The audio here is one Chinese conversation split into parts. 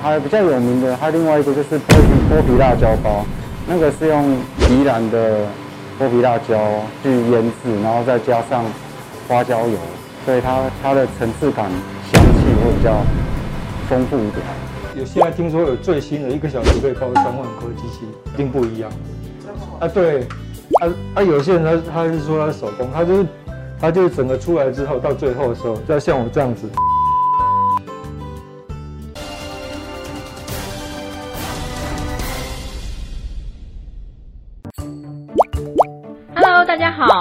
还有比较有名的，还有另外一个就是剥皮剥皮辣椒包，那个是用宜兰的剥皮辣椒去腌制，然后再加上花椒油，所以它它的层次感、香气会比较丰富一点。有现在听说有最新的一个小时可以包三万颗机器，一定不一样。啊，对，啊啊，有些人他他是说他是手工，他就是他就是整个出来之后到最后的时候，就要像我这样子。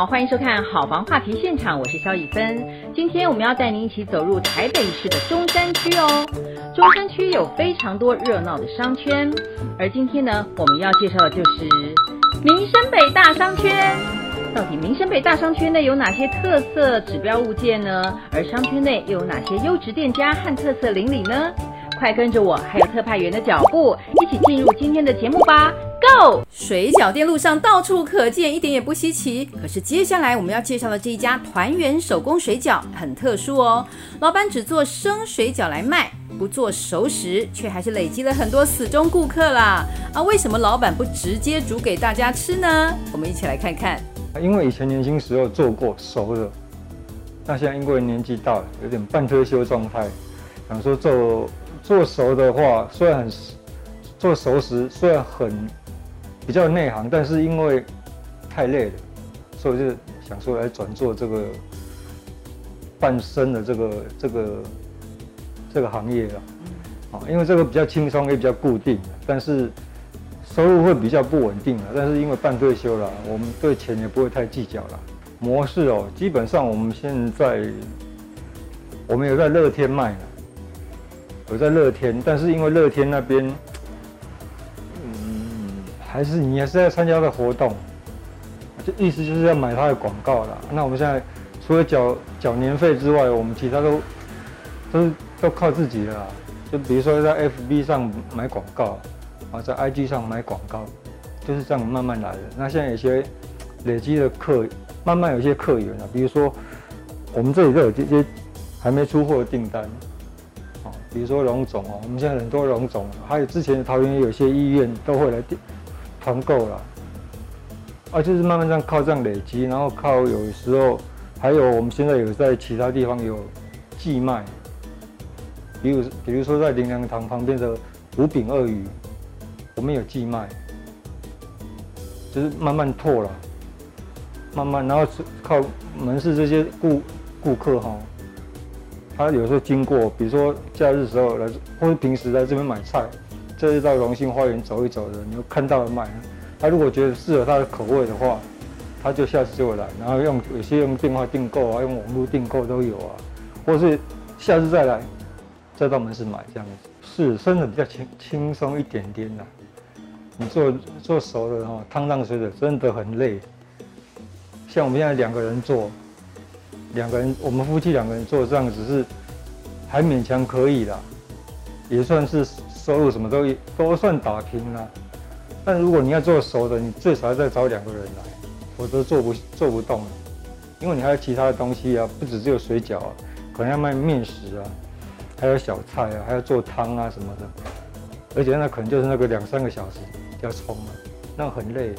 好，欢迎收看好房话题现场，我是萧以芬。今天我们要带您一起走入台北市的中山区哦。中山区有非常多热闹的商圈，而今天呢，我们要介绍的就是民生北大商圈。到底民生北大商圈内有哪些特色指标物件呢？而商圈内又有哪些优质店家和特色邻里呢？快跟着我，还有特派员的脚步，一起进入今天的节目吧。Go！水饺店路上到处可见，一点也不稀奇。可是接下来我们要介绍的这一家团圆手工水饺很特殊哦，老板只做生水饺来卖，不做熟食，却还是累积了很多死忠顾客啦。啊，为什么老板不直接煮给大家吃呢？我们一起来看看。因为以前年轻时候做过熟的，那现在因为年纪大了，有点半退休状态，想说做做熟的话，虽然很做熟食，虽然很。比较内行，但是因为太累了，所以就想说来转做这个半生的这个这个这个行业了。啊，因为这个比较轻松，也比较固定，但是收入会比较不稳定了。但是因为半退休了，我们对钱也不会太计较了。模式哦，基本上我们现在我们有在乐天卖了，有在乐天，但是因为乐天那边。还是你还是在参加的活动，就意思就是要买他的广告啦。那我们现在除了缴缴年费之外，我们其他都都都靠自己的啦。就比如说在 FB 上买广告，啊，在 IG 上买广告，就是这样慢慢来的。那现在有些累积的客，慢慢有些客源了。比如说我们这里都有这些还没出货的订单，啊，比如说荣总哦，我们现在很多荣总，还有之前的桃园有些医院都会来订。团购了，啊，就是慢慢这样靠这样累积，然后靠有时候还有我们现在有在其他地方有寄卖，比如比如说在灵粮堂旁边的五饼鳄鱼，我们有寄卖，就是慢慢拓了，慢慢然后是靠门市这些顾顾客哈，他有时候经过，比如说假日时候来，或者平时来这边买菜。这是到荣兴花园走一走的，你又看到了卖。他如果觉得适合他的口味的话，他就下次就会来。然后用有些用电话订购啊，用网络订购都有啊，或是下次再来，再到门市买这样子。是，真的比较轻轻松一点点的。你做做熟的哈，汤汤水的真的很累。像我们现在两个人做，两个人我们夫妻两个人做这样子是还勉强可以啦，也算是。收入什么都都算打平了，但如果你要做熟的，你最少要再找两个人来，否则做不做不动了，因为你还有其他的东西啊，不只只有水饺啊，可能要卖面食啊，还有小菜啊，还要做汤啊什么的，而且那可能就是那个两三个小时要冲啊，那很累。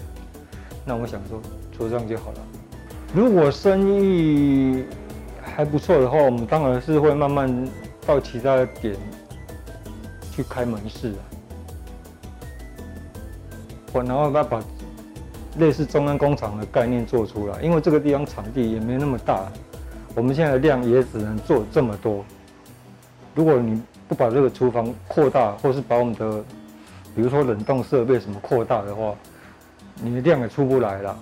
那我想说做这样就好了。如果生意还不错的话，我们当然是会慢慢到其他的点。去开门市啊，我然后要把类似中央工厂的概念做出来，因为这个地方场地也没那么大，我们现在的量也只能做这么多。如果你不把这个厨房扩大，或是把我们的，比如说冷冻设备什么扩大的话，你的量也出不来了。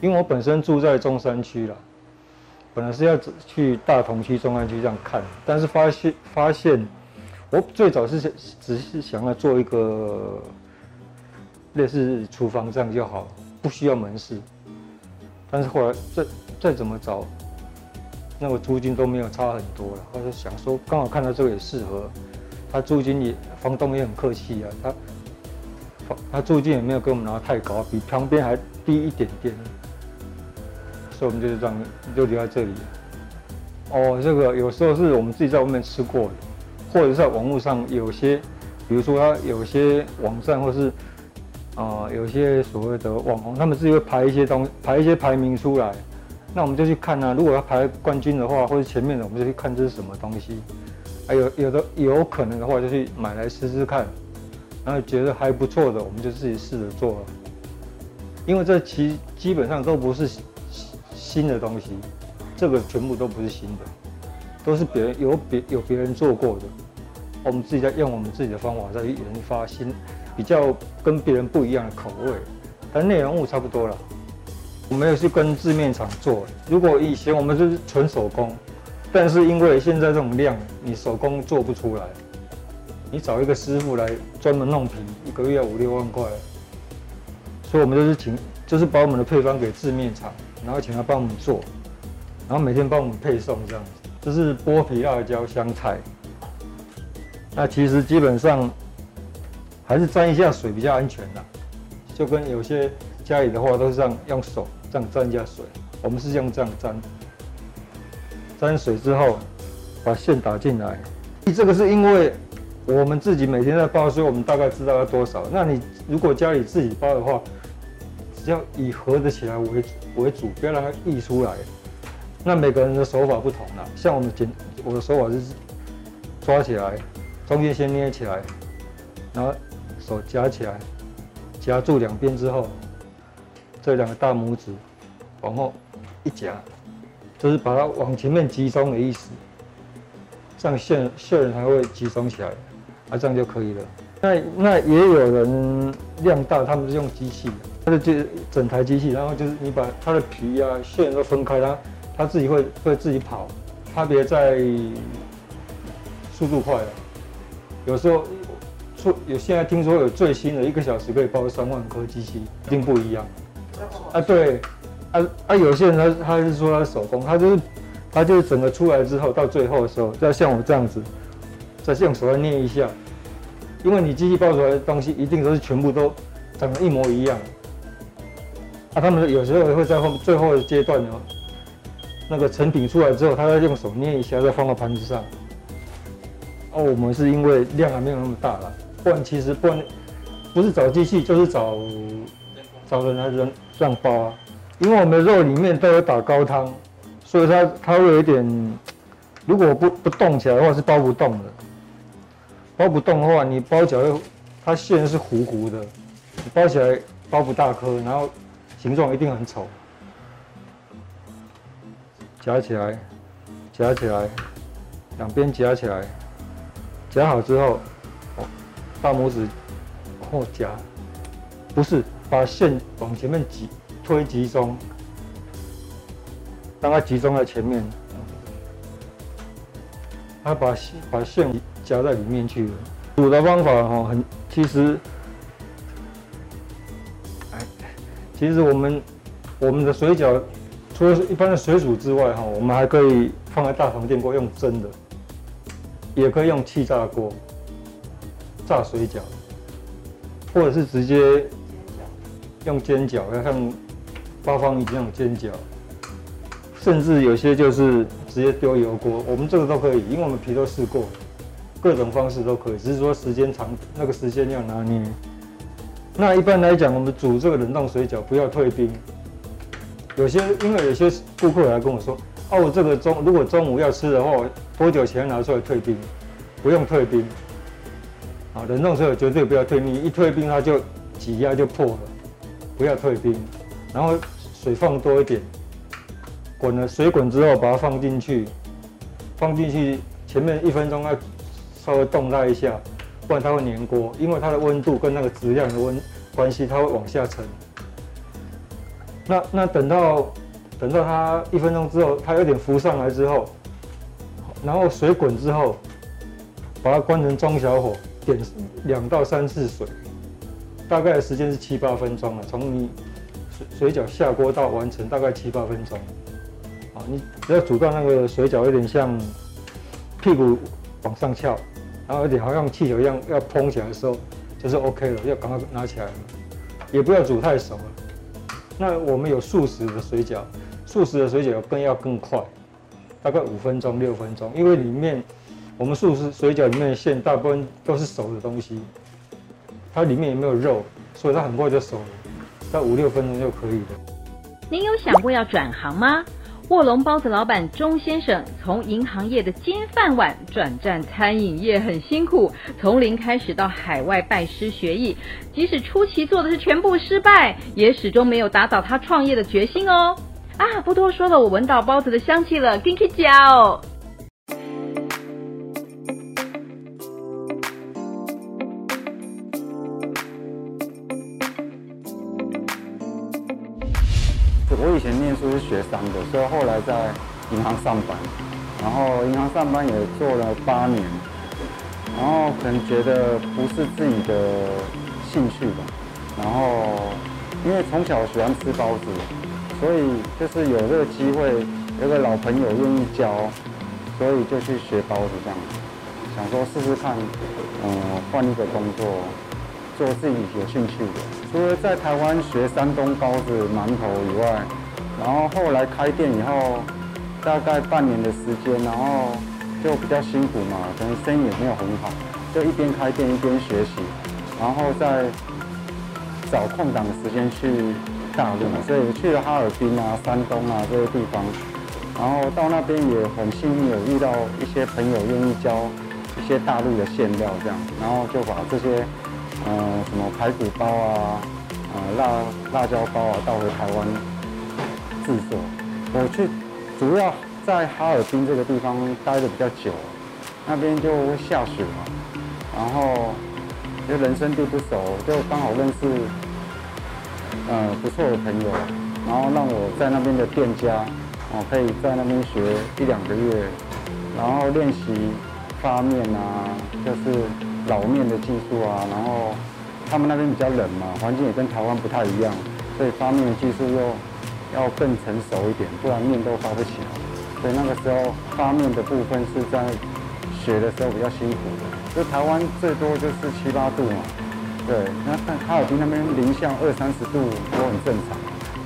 因为我本身住在中山区了，本来是要去大同区、中山区这样看，但是发现发现。我最早是只是想要做一个类似厨房这样就好，不需要门市。但是后来再再怎么找，那个租金都没有差很多了。我就想说，刚好看到这个也适合，他租金也房东也很客气啊，他他租金也没有给我们拿太高，比旁边还低一点点，所以我们就是这样就留在这里。哦，这个有时候是我们自己在外面吃过的。或者在网络上有些，比如说他有些网站或是啊、有些所谓的网红，他们自己会排一些东排一些排名出来，那我们就去看啊。如果要排冠军的话，或者前面的，我们就去看这是什么东西。还有有的有可能的话，就去买来试试看，然后觉得还不错的，我们就自己试着做了。因为这其基本上都不是新的东西，这个全部都不是新的，都是别人有别有别人做过的，我们自己在用我们自己的方法再去研发新，比较跟别人不一样的口味，但内容物差不多了。我没有去跟制面厂做，如果以前我们就是纯手工。但是因为现在这种量，你手工做不出来，你找一个师傅来专门弄皮，一个月要五六万块，所以我们就是请，就是把我们的配方给制面厂，然后请他帮我们做，然后每天帮我们配送这样子。这是剥皮辣椒香菜，那其实基本上还是沾一下水比较安全啦，就跟有些家里的话都是这样用手这样沾一下水，我们是用这样沾。沾水之后，把线打进来。这个是因为我们自己每天在包，所以我们大概知道要多少。那你如果家里自己包的话，只要以合得起来为为主，不要让它溢出来。那每个人的手法不同啦，像我们剪，我的手法是抓起来，中间先捏起来，然后手夹起来，夹住两边之后，这两个大拇指往后一夹。就是把它往前面集中的意思，这样馅馅才会集中起来，啊，这样就可以了。那那也有人量大，他们是用机器的，就整台机器，然后就是你把它的皮啊、线都分开，它它自己会会自己跑，差别在速度快了。有时候出有现在听说有最新的一个小时可以包三万颗机器，一定不一样。啊，对。啊啊！有些人他他是说他手工，他就是他就是整个出来之后，到最后的时候，要像我这样子，再用手来捏一下，因为你机器包出来的东西一定都是全部都长得一模一样。啊，他们有时候会在后最后的阶段呢，那个成品出来之后，他要用手捏一下，再放到盘子上。哦，我们是因为量还没有那么大了，不然其实不然不是找机器，就是找找人来人这样包啊。因为我们的肉里面都有打高汤，所以它它会有一点，如果不不动起来的话是包不动的。包不动的话，你包起来它馅是糊糊的，你包起来包不大颗，然后形状一定很丑。夹起来，夹起来，两边夹起来，夹好之后，大拇指往后夹，不是把线往前面挤。推集中，让它集中在前面，它把把线夹在里面去了。煮的方法哈，很其实，哎，其实我们我们的水饺，除了一般的水煮之外哈，我们还可以放在大同电锅用蒸的，也可以用气炸锅炸水饺，或者是直接用煎饺，要像。八方云集那种煎饺，甚至有些就是直接丢油锅，我们这个都可以，因为我们皮都试过，各种方式都可以，只是说时间长，那个时间要拿捏。那一般来讲，我们煮这个冷冻水饺不要退冰。有些因为有些顾客来跟我说，哦，我这个中如果中午要吃的话，多久前拿出来退冰？不用退冰。啊，冷冻水饺绝对不要退冰，一退冰它就挤压就破了，不要退冰。然后水放多一点，滚了水滚之后，把它放进去，放进去前面一分钟要稍微动它一下，不然它会粘锅，因为它的温度跟那个质量的温关系，它会往下沉。那那等到等到它一分钟之后，它有点浮上来之后，然后水滚之后，把它关成中小火，点两到三次水，大概时间是七八分钟了，从你。水水饺下锅到完成大概七八分钟，啊，你只要煮到那个水饺有点像屁股往上翘，然后有点好像气球一样要膨起来的时候，就是 OK 了，要赶快拿起来了，也不要煮太熟了。那我们有素食的水饺，素食的水饺更要更快，大概五分钟六分钟，因为里面我们素食水饺里面的馅大部分都是熟的东西，它里面也没有肉，所以它很快就熟了，在五六分钟就可以了。您有想过要转行吗？卧龙包子老板钟先生从银行业的金饭碗转战餐饮业很辛苦，从零开始到海外拜师学艺，即使初期做的是全部失败，也始终没有打倒他创业的决心哦。啊，不多说了，我闻到包子的香气了，给你加哦。学商的，所以后来在银行上班，然后银行上班也做了八年，然后可能觉得不是自己的兴趣吧，然后因为从小喜欢吃包子，所以就是有这个机会，有个老朋友愿意教，所以就去学包子这样，想说试试看，嗯，换一个工作，做自己有兴趣的。除了在台湾学山东包子、馒头以外，然后后来开店以后，大概半年的时间，然后就比较辛苦嘛，可能生意也没有很好，就一边开店一边学习，然后再找空档的时间去大陆嘛，所以去了哈尔滨啊、山东啊这些地方，然后到那边也很幸运有遇到一些朋友愿意教一些大陆的馅料这样，然后就把这些。呃，什么排骨包啊，呃，辣辣椒包啊，带回台湾制作。我去主要在哈尔滨这个地方待的比较久，那边就会下雪嘛，然后就人生地不熟，就刚好认识呃不错的朋友，然后让我在那边的店家，哦，可以在那边学一两个月，然后练习发面啊，就是。老面的技术啊，然后他们那边比较冷嘛，环境也跟台湾不太一样，所以发面的技术又要更成熟一点，不然面都发不起来。所以那个时候发面的部分是在学的时候比较辛苦的，就台湾最多就是七八度嘛，对，那但哈尔滨那边零下二三十度都很正常。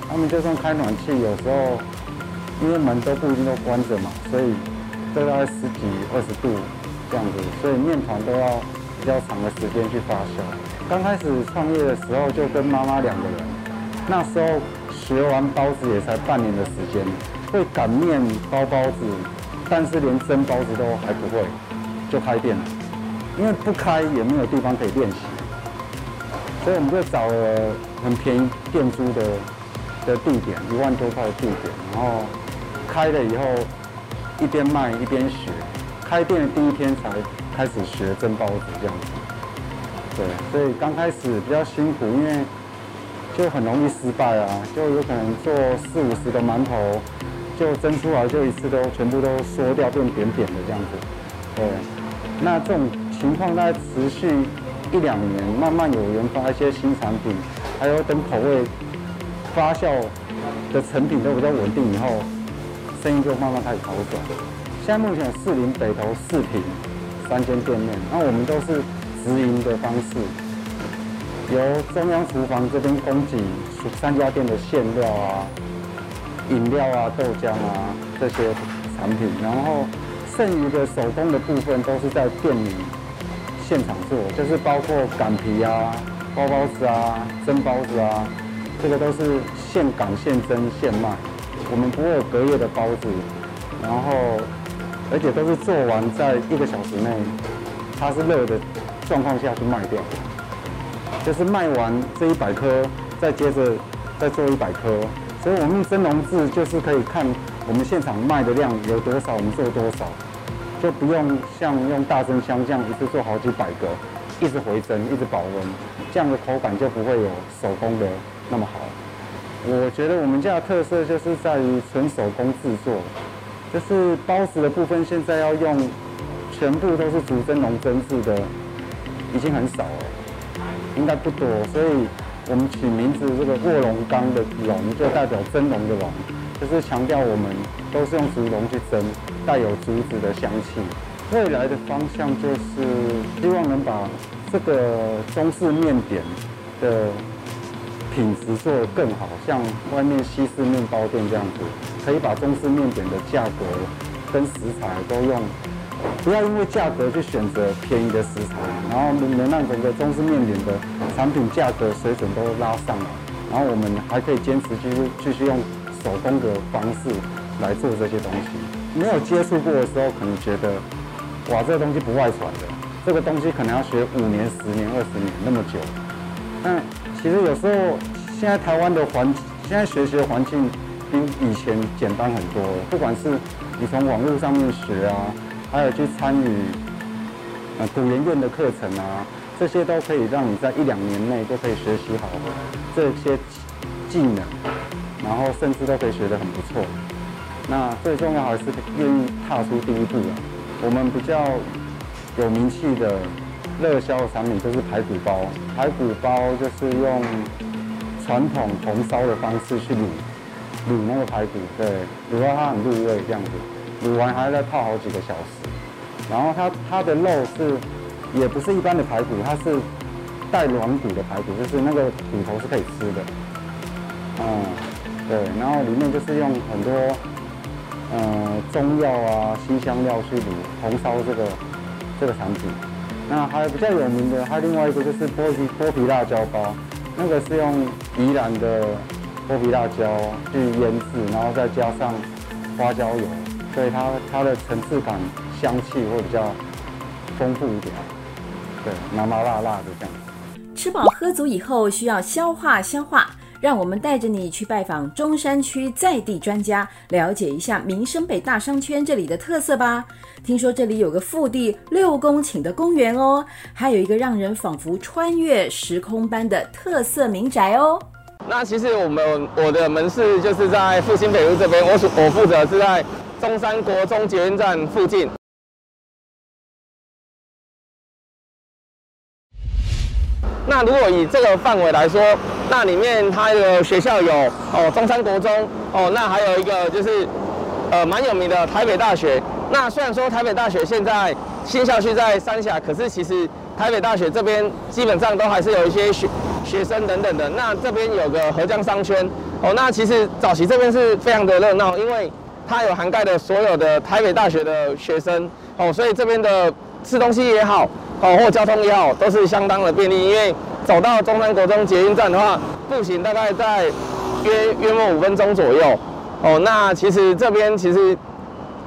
他们就算开暖气，有时候因为门都不一定都关着嘛，所以都大概十几二十度这样子，所以面团都要。比较长的时间去发酵。刚开始创业的时候，就跟妈妈两个人。那时候学完包子也才半年的时间，会擀面、包包子，但是连蒸包子都还不会，就开店了。因为不开也没有地方可以练习，所以我们就找了很便宜店租的的地点，一万多块的地点，然后开了以后一边卖一边学。开店的第一天才。开始学蒸包子这样子，对，所以刚开始比较辛苦，因为就很容易失败啊，就有可能做四五十个馒头，就蒸出来就一次都全部都缩掉变扁扁的这样子，对。那这种情况大概持续一两年，慢慢有研发一些新产品，还有等口味发酵的成品都比较稳定以后，生意就慢慢开始好转。现在目前四零北投四平。三间店面，那我们都是直营的方式，由中央厨房这边供给三家店的馅料啊、饮料啊、豆浆啊这些产品，然后剩余的手工的部分都是在店里现场做，就是包括擀皮啊、包包子啊、蒸包子啊，这个都是现擀现蒸现卖，我们不会有隔夜的包子，然后。而且都是做完在一个小时内，它是热的状况下去卖掉，就是卖完这一百颗，再接着再做一百颗，所以我们蒸笼制就是可以看我们现场卖的量有多少，我们做多少，就不用像用大蒸箱这样一次做好几百个，一直回蒸，一直保温，这样的口感就不会有手工的那么好。我觉得我们家的特色就是在于纯手工制作。就是包子的部分，现在要用全部都是竹蒸笼蒸制的，已经很少了，应该不多。所以我们取名字这个卧龙岗的龙，就代表蒸笼的笼，就是强调我们都是用竹笼去蒸，带有竹子的香气。未来的方向就是希望能把这个中式面点的品质做得更好，像外面西式面包店这样子。可以把中式面点的价格跟食材都用不要因为价格去选择便宜的食材，然后能让整个中式面点的产品价格水准都拉上来，然后我们还可以坚持继续继续用手工的方式来做这些东西。没有接触过的时候，可能觉得哇，这个东西不外传的，这个东西可能要学五年、十年、二十年那么久。但其实有时候现在台湾的环，现在学习的环境比以前简单很多了，不管是你从网络上面学啊。还有去参与呃古研院的课程啊，这些都可以让你在一两年内就可以学习好这些技能，然后甚至都可以学得很不错。那最重要还是愿意踏出第一步啊。我们比较有名气的热销的产品就是排骨包，排骨包就是用传统红烧的方式去卤卤那个排骨，对，卤到它很入味这样子。卤完还要再泡好几个小时，然后它它的肉是，也不是一般的排骨，它是带软骨的排骨，就是那个骨头是可以吃的。嗯，对，然后里面就是用很多呃中药啊、辛香料去卤红烧这个这个产品。那还有比较有名的，还有另外一个就是剥皮剥皮辣椒包，那个是用宜兰的剥皮辣椒去腌制，然后再加上花椒油。所以它它的层次感、香气会比较丰富一点，对，麻麻辣辣的这样。吃饱喝足以后，需要消化消化。让我们带着你去拜访中山区在地专家，了解一下民生北大商圈这里的特色吧。听说这里有个腹地六公顷的公园哦，还有一个让人仿佛穿越时空般的特色民宅哦。那其实我们我的门市就是在复兴北路这边，我属我负责是在。中山国中捷运站附近。那如果以这个范围来说，那里面它的学校有哦，中山国中哦，那还有一个就是呃蛮有名的台北大学。那虽然说台北大学现在新校区在三峡，可是其实台北大学这边基本上都还是有一些学学生等等的。那这边有个合江商圈哦，那其实早期这边是非常的热闹，因为它有涵盖的所有的台北大学的学生哦，所以这边的吃东西也好哦，或交通也好，都是相当的便利。因为走到中山国中捷运站的话，步行大概在约约莫五分钟左右哦。那其实这边其实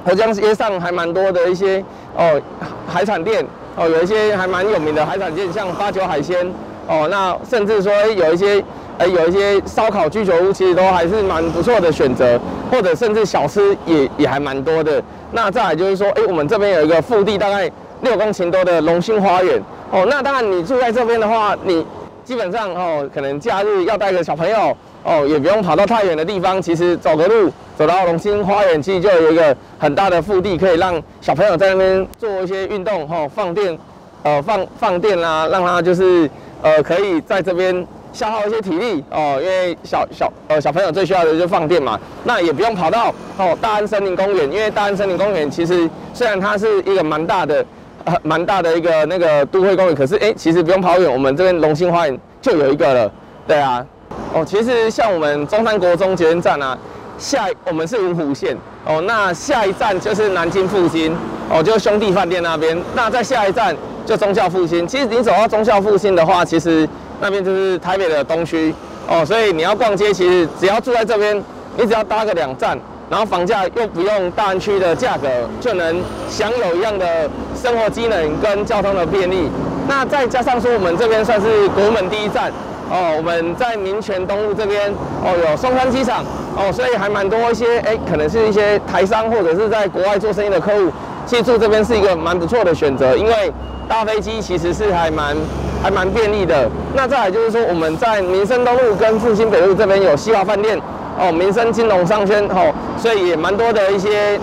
合江街上还蛮多的一些哦海产店哦，有一些还蛮有名的海产店，像八九海鲜哦。那甚至说有一些。哎，有一些烧烤居酒屋，其实都还是蛮不错的选择，或者甚至小吃也也还蛮多的。那再来就是说，哎，我们这边有一个腹地大概六公顷多的龙兴花园哦。那当然，你住在这边的话，你基本上哦，可能假日要带个小朋友哦，也不用跑到太远的地方，其实走个路走到龙兴花园，其实就有一个很大的腹地，可以让小朋友在那边做一些运动哦，放电，呃，放放电啦，让他就是呃，可以在这边。消耗一些体力哦，因为小小呃小朋友最需要的就是放电嘛，那也不用跑到哦大安森林公园，因为大安森林公园其实虽然它是一个蛮大的呃蛮大的一个那个都会公园，可是哎其实不用跑远，我们这边龙兴花园就有一个了，对啊，哦其实像我们中山国中捷运站啊，下我们是文湖线。哦，那下一站就是南京复兴。哦，就是兄弟饭店那边，那在下一站就忠孝复兴，其实你走到忠孝复兴的话，其实。那边就是台北的东区哦，所以你要逛街，其实只要住在这边，你只要搭个两站，然后房价又不用大安区的价格，就能享有一样的生活机能跟交通的便利。那再加上说，我们这边算是国门第一站哦，我们在民权东路这边哦，有松山机场哦，所以还蛮多一些哎，可能是一些台商或者是在国外做生意的客户，其实住这边是一个蛮不错的选择，因为搭飞机其实是还蛮。还蛮便利的。那再来就是说，我们在民生东路跟复兴北路这边有西华饭店哦，民生金融商圈哦，所以也蛮多的一些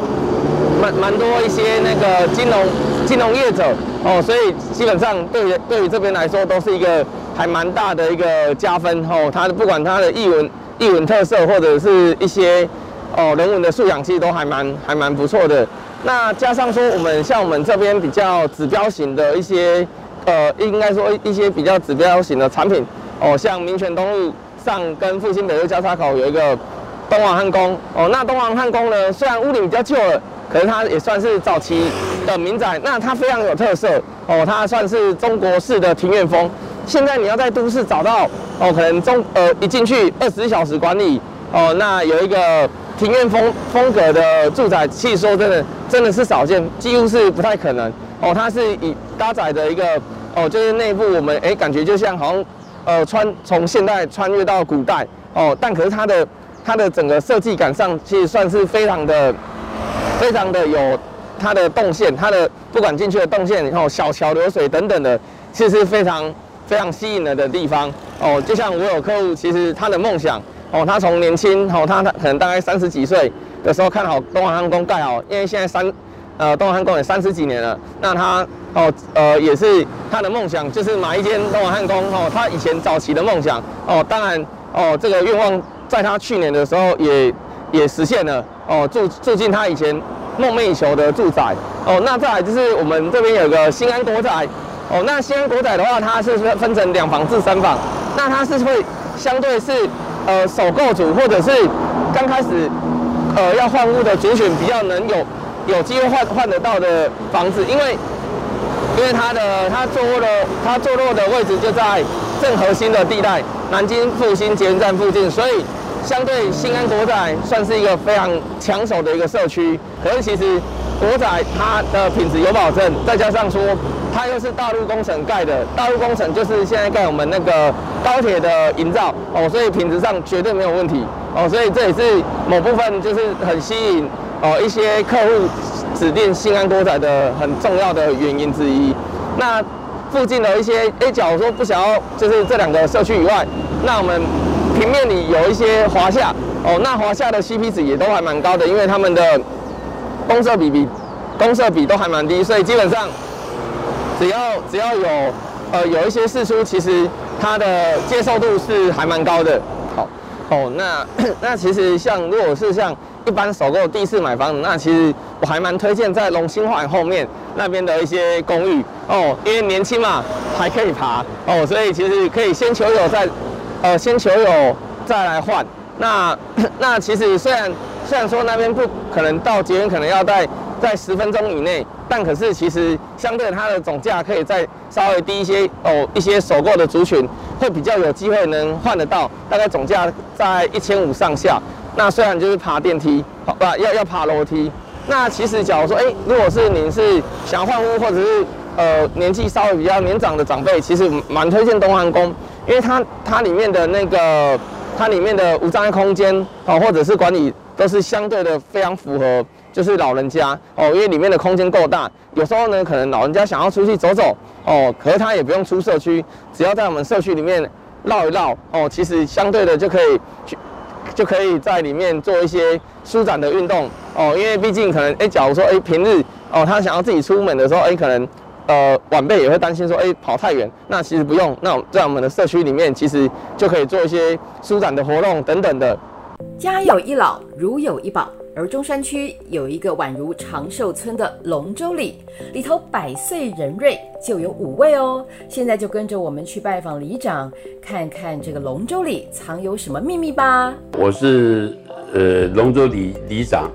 蛮蛮多一些那个金融金融业者哦，所以基本上对于对于这边来说都是一个还蛮大的一个加分哦。它不管它的艺文艺文特色或者是一些哦人文的素养，其实都还蛮还蛮不错的。那加上说，我们像我们这边比较指标型的一些。呃，应该说一些比较指标型的产品哦，像民权东路上跟复兴北路交叉口有一个东王汉宫哦。那东王汉宫呢，虽然屋顶比较旧了，可是它也算是早期的民宅，那它非常有特色哦，它算是中国式的庭院风。现在你要在都市找到哦，可能中呃一进去二十四小时管理哦，那有一个庭院风风格的住宅，其实说真的真的是少见，几乎是不太可能哦。它是以搭载的一个哦，就是内部我们哎感觉就像好像呃穿从现代穿越到古代哦，但可是它的它的整个设计感上其实算是非常的非常的有它的动线，它的不管进去的动线，然后小桥流水等等的，其实是非常。非常吸引人的地方哦，就像我有客户，其实他的梦想哦，他从年轻哦，他他可能大概三十几岁的时候看好东华汉宫盖好，因为现在三呃东华汉宫也三十几年了，那他哦呃也是他的梦想就是买一间东华汉宫哦，他以前早期的梦想哦，当然哦这个愿望在他去年的时候也也实现了哦，住住进他以前梦寐以求的住宅哦，那再来就是我们这边有个新安国宅。哦，那新安国宅的话，它是分分成两房至三房，那它是会相对是呃首购组或者是刚开始呃要换屋的族群比较能有有机会换换得到的房子，因为因为它的它坐落的它坐落的位置就在正核心的地带，南京复兴捷运站附近，所以相对新安国仔算是一个非常抢手的一个社区。可是其实国仔它的品质有保证，再加上说。它又是大陆工程盖的，大陆工程就是现在盖我们那个高铁的营造哦，所以品质上绝对没有问题哦，所以这也是某部分就是很吸引哦一些客户指定新安国仔的很重要的原因之一。那附近的一些，A 角说不想要就是这两个社区以外，那我们平面里有一些华夏哦，那华夏的 CP 值也都还蛮高的，因为他们的公设比比公设比都还蛮低，所以基本上。只要只要有呃有一些释出，其实它的接受度是还蛮高的。好哦，那 那其实像如果是像一般首购第一次买房，那其实我还蛮推荐在龙兴环后面那边的一些公寓哦，因为年轻嘛还可以爬哦，所以其实可以先求有再呃先求有再来换。那 那其实虽然虽然说那边不可能到捷运，可能要在在十分钟以内。但可是其实相对它的总价可以再稍微低一些哦，一些首购的族群会比较有机会能换得到，大概总价在一千五上下。那虽然就是爬电梯，好吧，要要爬楼梯。那其实假如说，哎，如果是您是想换屋，或者是呃年纪稍微比较年长的长辈，其实蛮推荐东汉宫，因为它它里面的那个它里面的无障碍空间哦，或者是管理都是相对的非常符合。就是老人家哦，因为里面的空间够大，有时候呢，可能老人家想要出去走走哦，可是他也不用出社区，只要在我们社区里面绕一绕哦，其实相对的就可以去，就可以在里面做一些舒展的运动哦，因为毕竟可能哎，假如说哎平日哦，他想要自己出门的时候哎，可能呃晚辈也会担心说哎跑太远，那其实不用，那在我们的社区里面其实就可以做一些舒展的活动等等的。家有一老，如有一宝。而中山区有一个宛如长寿村的龙舟里，里头百岁人瑞就有五位哦。现在就跟着我们去拜访里长，看看这个龙舟里藏有什么秘密吧。我是呃龙舟里里长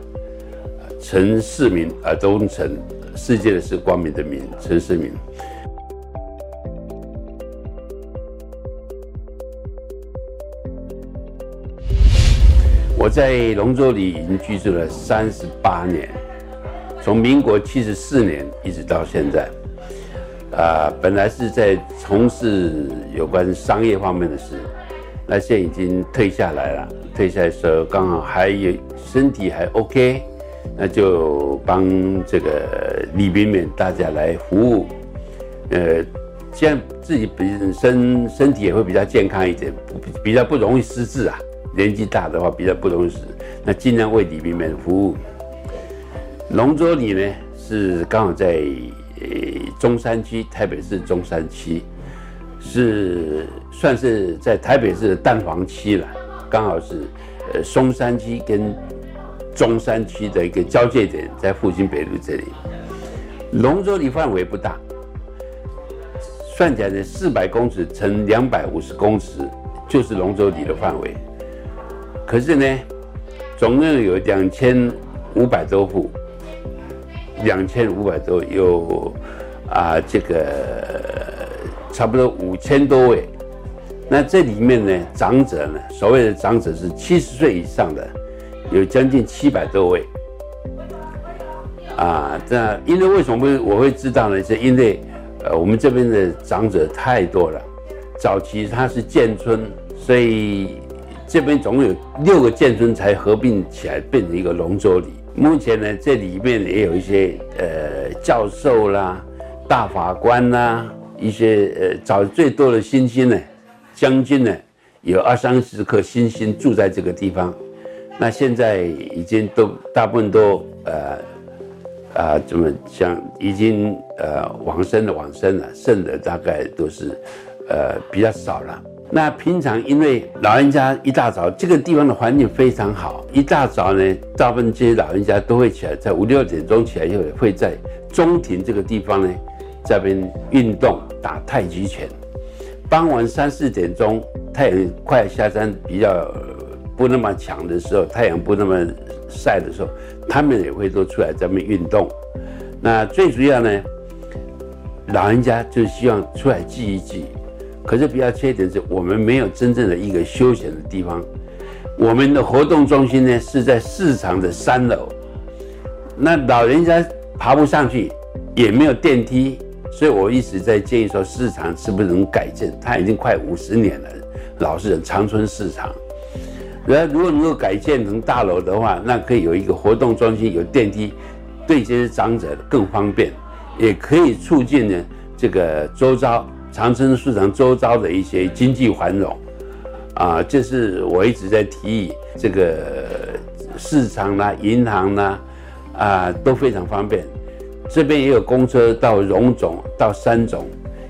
陈世民啊，东陈世界的是光明的明，陈世民。我在龙舟里已经居住了三十八年，从民国七十四年一直到现在。啊，本来是在从事有关商业方面的事，那现在已经退下来了。退下来的时候刚好还有身体还 OK，那就帮这个里民们大家来服务。呃，这样自己本身身体也会比较健康一点，比较不容易失智啊。年纪大的话比较不容易死，那尽量为里民们服务。龙舟里呢是刚好在呃中山区，台北市中山区，是算是在台北市的蛋黄区了，刚好是呃松山区跟中山区的一个交界点，在复兴北路这里。龙舟里范围不大，算起来呢四百公尺乘两百五十公尺，就是龙舟里的范围。可是呢，总共有两千五百多户，两千五百多，有啊这个差不多五千多位。那这里面呢，长者呢，所谓的长者是七十岁以上的，有将近七百多位。啊，这因为为什么我会知道呢？是因为呃，我们这边的长者太多了。早期他是建村，所以这边总共有六个建村才合并起来变成一个龙舟里。目前呢，这里面也有一些呃教授啦、大法官啦，一些呃找最多的新星呢，将军呢，有二三十颗星星住在这个地方。那现在已经都大部分都呃啊怎么讲，已经呃往生的往生了，剩的大概都是呃比较少了。那平常因为老人家一大早，这个地方的环境非常好，一大早呢，大部分这些老人家都会起来，在五六点钟起来以后，会在中庭这个地方呢，这边运动打太极拳。傍晚三四点钟，太阳快下山，比较不那么强的时候，太阳不那么晒的时候，他们也会都出来这边运动。那最主要呢，老人家就希望出来聚一聚。可是比较缺点是我们没有真正的一个休闲的地方。我们的活动中心呢是在市场的三楼，那老人家爬不上去，也没有电梯，所以我一直在建议说市场是不是能改建？它已经快五十年了，老实讲，长春市场。然后如果能够改建成大楼的话，那可以有一个活动中心，有电梯，对这些长者更方便，也可以促进呢这个周遭。长春市场周遭的一些经济繁荣，啊，这是我一直在提议，这个市场啦、银行啦，啊，都非常方便。这边也有公车到荣总、到三总，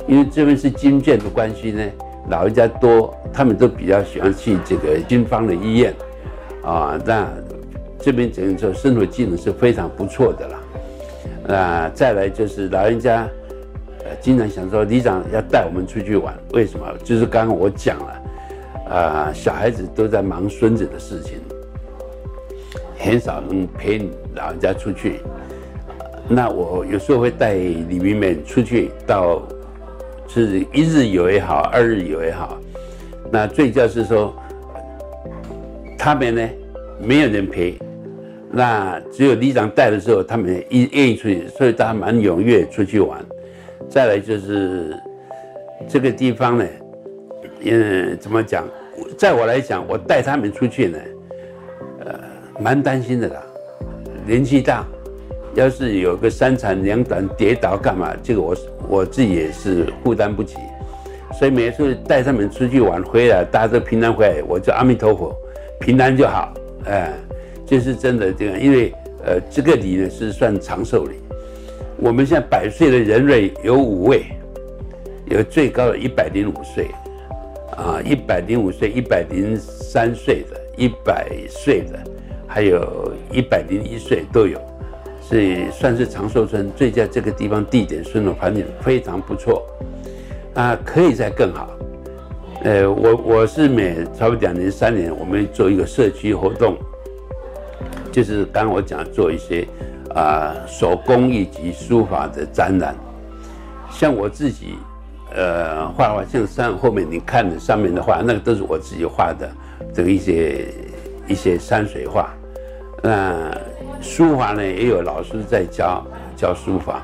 因为这边是军建的关系呢，老人家多，他们都比较喜欢去这个军方的医院，啊，那这边整个生活技能是非常不错的了。啊，再来就是老人家。经常想说，里长要带我们出去玩，为什么？就是刚刚我讲了，啊、呃，小孩子都在忙孙子的事情，很少能陪老人家出去。那我有时候会带李明们出去，到是一日游也好，二日游也好。那最主要是说，他们呢没有人陪，那只有里长带的时候，他们一愿意出去，所以大家蛮踊跃出去玩。再来就是这个地方呢，嗯，怎么讲？在我来讲，我带他们出去呢，呃，蛮担心的啦。年纪大，要是有个三长两短跌倒干嘛？这个我我自己也是负担不起。所以每次带他们出去玩回来，大家都平安回来，我就阿弥陀佛，平安就好。哎，这是真的这个，因为呃，这个礼呢是算长寿礼。我们现在百岁的人瑞有五位，有最高的一百零五岁，啊，一百零五岁、一百零三岁的、一百岁的，还有一百零一岁都有，所以算是长寿村。最佳这个地方地点、生活环境非常不错，啊，可以再更好。呃，我我是每差不多两年、三年，我们做一个社区活动，就是刚我讲做一些。啊，手工艺及书法的展览，像我自己，呃，画画，像上后面你看的上面的画，那个都是我自己画的，这个一些一些山水画。那书法呢，也有老师在教教书法。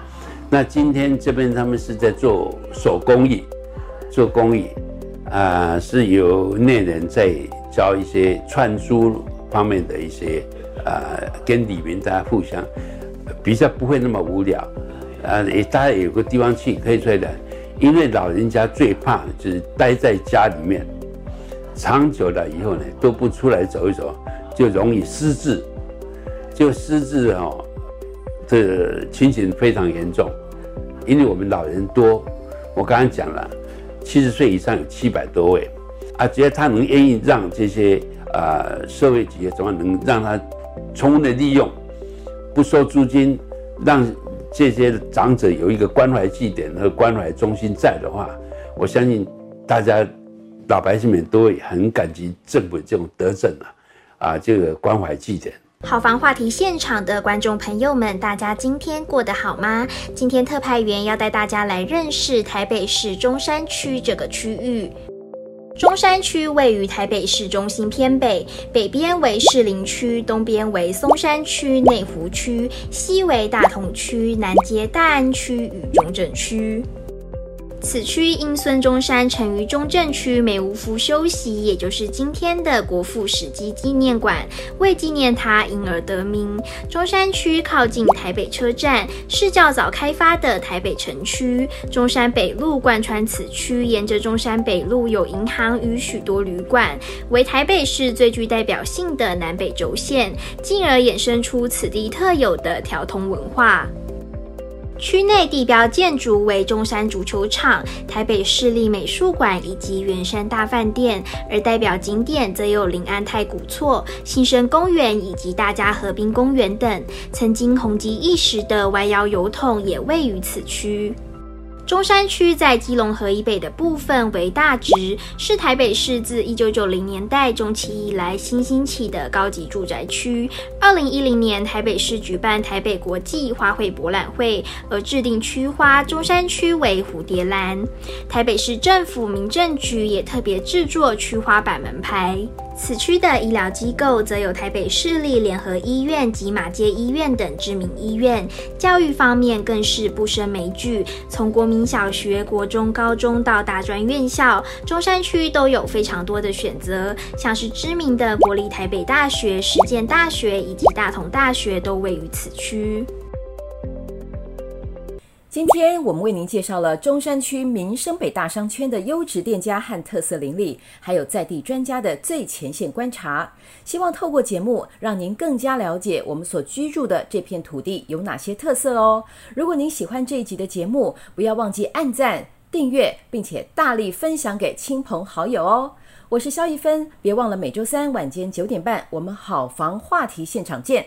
那今天这边他们是在做手工艺，做工艺，啊，是由内人在教一些串珠方面的一些，啊，跟里面大家互相。比较不会那么无聊，啊，也大家有个地方去可以出来的，因为老人家最怕就是待在家里面，长久了以后呢都不出来走一走，就容易失智，就失智哦，这个情形非常严重，因为我们老人多，我刚刚讲了，七十岁以上有七百多位，啊，只要他能愿意让这些啊社会企业怎么能让他充分的利用。不收租金，让这些长者有一个关怀据点和关怀中心在的话，我相信大家老百姓们都会很感激政府这种德政啊，啊，这个关怀据点好房话题现场的观众朋友们，大家今天过得好吗？今天特派员要带大家来认识台北市中山区这个区域。中山区位于台北市中心偏北，北边为士林区，东边为松山区、内湖区，西为大同区，南接大安区与中正区。此区因孙中山曾于中正区梅屋敷休息，也就是今天的国父史迹纪念馆，为纪念他因而得名。中山区靠近台北车站，是较早开发的台北城区。中山北路贯穿此区，沿着中山北路有银行与许多旅馆，为台北市最具代表性的南北轴线，进而衍生出此地特有的条通文化。区内地标建筑为中山足球场、台北市立美术馆以及圆山大饭店，而代表景点则有临安太古厝、新生公园以及大家河滨公园等。曾经红极一时的弯腰邮筒也位于此区。中山区在基隆河以北的部分为大直，是台北市自一九九零年代中期以来新兴起的高级住宅区。二零一零年，台北市举办台北国际花卉博览会，而制定区花中山区为蝴蝶兰。台北市政府民政局也特别制作区花板门牌。此区的医疗机构则有台北市立联合医院及马偕医院等知名医院，教育方面更是不胜枚举，从国民小学、国中、高中到大专院校，中山区都有非常多的选择，像是知名的国立台北大学、实践大学以及大同大学都位于此区。今天我们为您介绍了中山区民生北大商圈的优质店家和特色邻里，还有在地专家的最前线观察。希望透过节目，让您更加了解我们所居住的这片土地有哪些特色哦。如果您喜欢这一集的节目，不要忘记按赞、订阅，并且大力分享给亲朋好友哦。我是肖一芬，别忘了每周三晚间九点半，我们好房话题现场见。